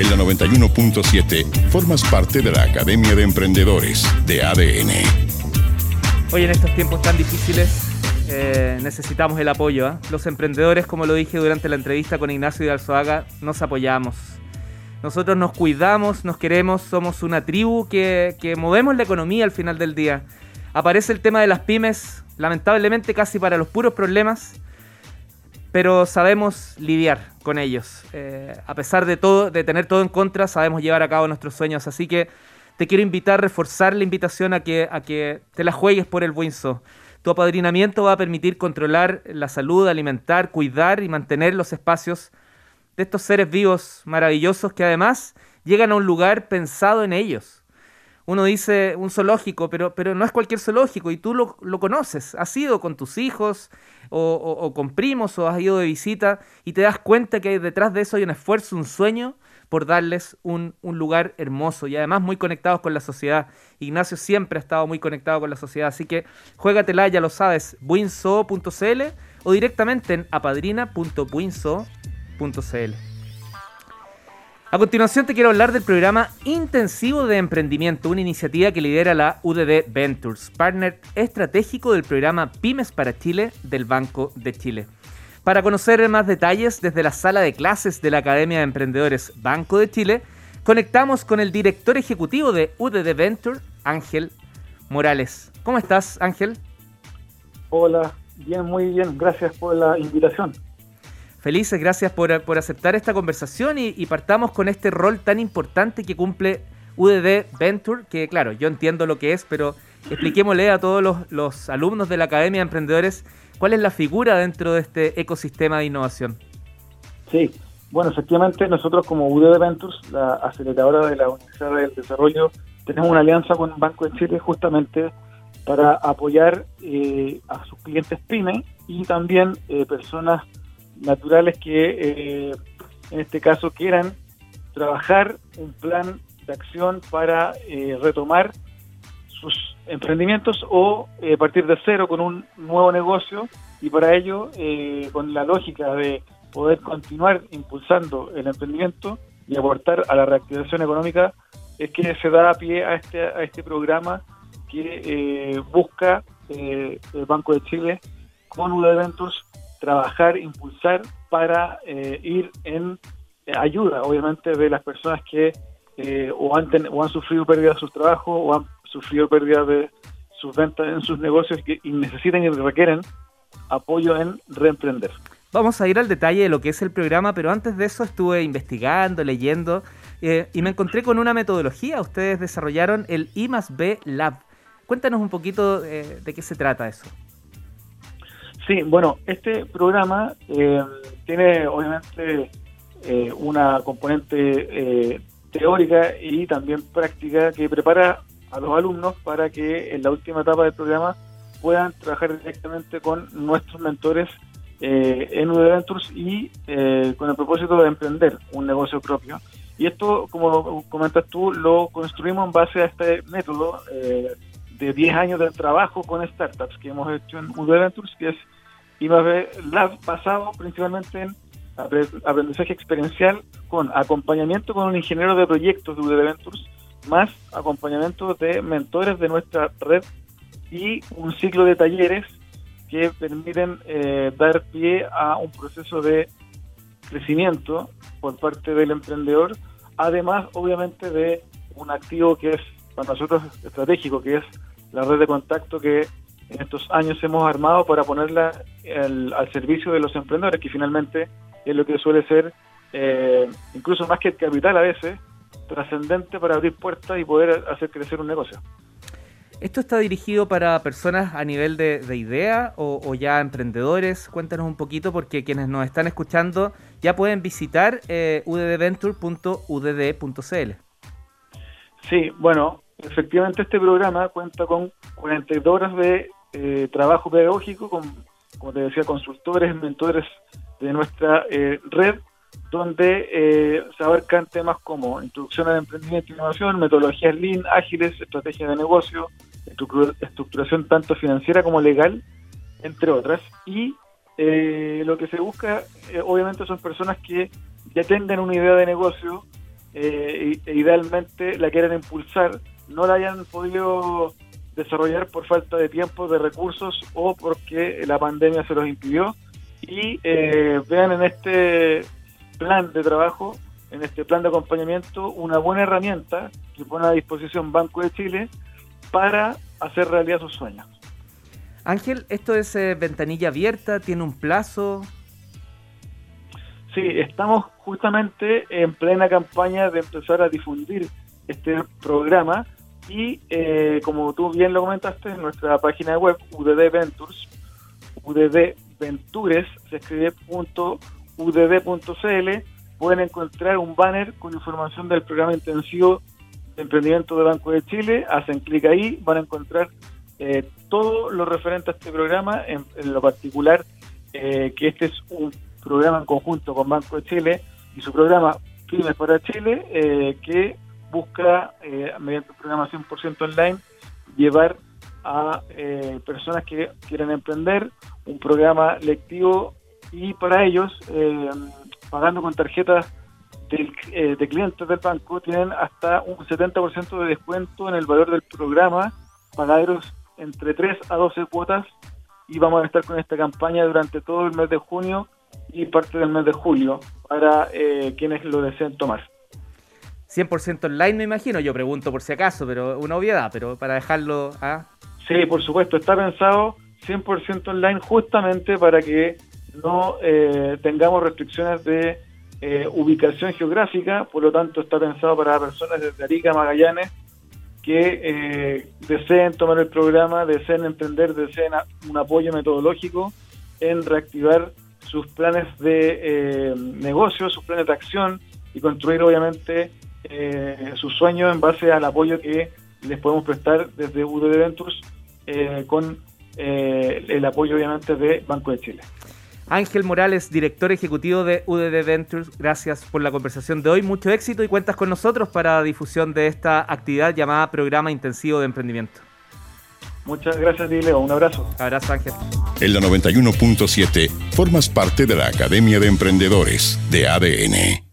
En la 91.7 formas parte de la Academia de Emprendedores de ADN. Hoy en estos tiempos tan difíciles eh, necesitamos el apoyo. ¿ah? Los emprendedores, como lo dije durante la entrevista con Ignacio de Alzoaga, nos apoyamos. Nosotros nos cuidamos, nos queremos, somos una tribu que, que movemos la economía al final del día. Aparece el tema de las pymes, lamentablemente casi para los puros problemas, pero sabemos lidiar con ellos. Eh, a pesar de todo, de tener todo en contra, sabemos llevar a cabo nuestros sueños. Así que te quiero invitar, reforzar la invitación a que, a que te la juegues por el Winso. Tu apadrinamiento va a permitir controlar la salud, alimentar, cuidar y mantener los espacios de estos seres vivos maravillosos que además llegan a un lugar pensado en ellos uno dice un zoológico, pero, pero no es cualquier zoológico y tú lo, conoces. Has ido con tus hijos o, con primos o has ido de visita y te das cuenta que detrás de eso hay un esfuerzo, un sueño por darles un, lugar hermoso y además muy conectados con la sociedad. Ignacio siempre ha estado muy conectado con la sociedad, así que juégatela, ya lo sabes, buinso.cl o directamente en apadrina.buinso.cl. A continuación te quiero hablar del programa Intensivo de Emprendimiento, una iniciativa que lidera la UDD Ventures, partner estratégico del programa Pymes para Chile del Banco de Chile. Para conocer más detalles desde la sala de clases de la Academia de Emprendedores Banco de Chile, conectamos con el director ejecutivo de UDD Venture, Ángel Morales. ¿Cómo estás, Ángel? Hola, bien, muy bien. Gracias por la invitación. Felices, gracias por, aceptar esta conversación y, partamos con este rol tan importante que cumple UDD Venture, que claro, yo entiendo lo que es, pero expliquémosle a todos los, alumnos de la Academia de Emprendedores cuál es la figura dentro de este ecosistema de innovación. Sí, bueno, efectivamente nosotros como UDD Ventures, la aceleradora de la Universidad del Desarrollo, tenemos una alianza con Banco de Chile justamente para apoyar eh, a sus clientes PYME y también eh, personas naturales que eh, en este caso quieran trabajar un plan de acción para eh, retomar sus emprendimientos o eh, partir de cero con un nuevo negocio. Y para ello con la lógica de poder continuar impulsando el emprendimiento y aportar a la reactivación económica es que se da pie a este, a este programa que busca el Banco de Chile con UD Ventures trabajar, impulsar para eh, ir en eh, ayuda, obviamente, de las personas que eh, o, han o han sufrido pérdida de sus trabajos o han sufrido pérdida de sus ventas en sus negocios y necesitan y requieren apoyo en reemprender. Vamos a ir al detalle de lo que es el programa, pero antes de eso estuve investigando, leyendo y me encontré con una metodología. Ustedes desarrollaron el I más B Lab. Cuéntanos un poquito de qué se trata eso. Sí, bueno, este programa eh, tiene obviamente eh, una componente eh, teórica y también práctica que prepara a los alumnos para que en la última etapa del programa puedan trabajar directamente con nuestros mentores en UD Ventures y con el propósito de emprender un negocio propio. Y esto, como comentas tú, lo construimos en base a este método de 10 años de trabajo con startups que hemos hecho en UD Ventures, que es y más Lab basado principalmente en aprendizaje experiencial con acompañamiento con un ingeniero de proyectos de UD Ventures, más acompañamiento de mentores de nuestra red y un ciclo de talleres que permiten eh, dar pie a un proceso de crecimiento por parte del emprendedor, además obviamente de un activo que es para nosotros estratégico, que es la red de contacto que en estos años hemos armado para ponerla al servicio de los emprendedores, que finalmente es lo que suele ser, eh, incluso más que el capital a veces, trascendente para abrir puertas y poder hacer crecer un negocio. ¿Esto está dirigido para personas a nivel de, idea o, ya emprendedores? Cuéntanos un poquito porque quienes nos están escuchando ya pueden visitar eh, uddventure.udd.cl. Sí, bueno, efectivamente este programa cuenta con 42 horas de eh, trabajo pedagógico con, como te decía, consultores, mentores de nuestra eh, red, donde eh, se abarcan temas como introducción al emprendimiento e innovación, metodologías lean, ágiles, estrategias de negocio, estructuración tanto financiera como legal, entre otras. Y lo que se busca, obviamente, son personas que ya tengan una idea de negocio, eh, e idealmente la quieren impulsar, no la hayan podido desarrollar por falta de tiempo, de recursos o porque la pandemia se los impidió y eh, vean en este plan de trabajo, en este plan de acompañamiento, una buena herramienta que pone a disposición Banco de Chile para hacer realidad sus sueños. Ángel, ¿esto es eh, ventanilla abierta? ¿Tiene un plazo? Sí, estamos justamente en plena campaña de empezar a difundir este programa y eh, como tú bien lo comentaste en nuestra página web UDD Ventures, UDD Ventures, se escribe punto udd.cl, pueden encontrar un banner con información del programa intensivo de emprendimiento de Banco de Chile, hacen clic ahí, van a encontrar eh, todo lo referente a este programa, en, lo particular eh, que este es un programa en conjunto con Banco de Chile y su programa Pymes para Chile, eh, que busca, eh, mediante un programa 100% online, llevar a eh, personas que quieren emprender un programa lectivo y para ellos, pagando con tarjetas de clientes del banco, tienen hasta un 70% de descuento en el valor del programa, pagados entre 3 a 12 cuotas y vamos a estar con esta campaña durante todo el mes de junio y parte del mes de julio para eh, quienes lo deseen tomar. 100% online me imagino, yo pregunto por si acaso, pero una obviedad, pero para dejarlo... ¿ah? Sí, por supuesto, está pensado 100% online justamente para que no eh, tengamos restricciones de eh, ubicación geográfica, por lo tanto está pensado para personas desde Arica, Magallanes, que deseen tomar el programa, deseen emprender, deseen un apoyo metodológico en reactivar sus planes de eh, negocio, sus planes de acción y construir obviamente eh, sus sueños en base al apoyo que les podemos prestar desde UDD Ventures eh, con eh, el apoyo obviamente de Banco de Chile. Ángel Morales, director ejecutivo de UDD Ventures, gracias por la conversación de hoy. Mucho éxito y cuentas con nosotros para difusión de esta actividad llamada Programa Intensivo de Emprendimiento. Muchas gracias, Leo. Un abrazo. Abrazo, Ángel. En la 91.7 formas parte de la Academia de Emprendedores de ADN.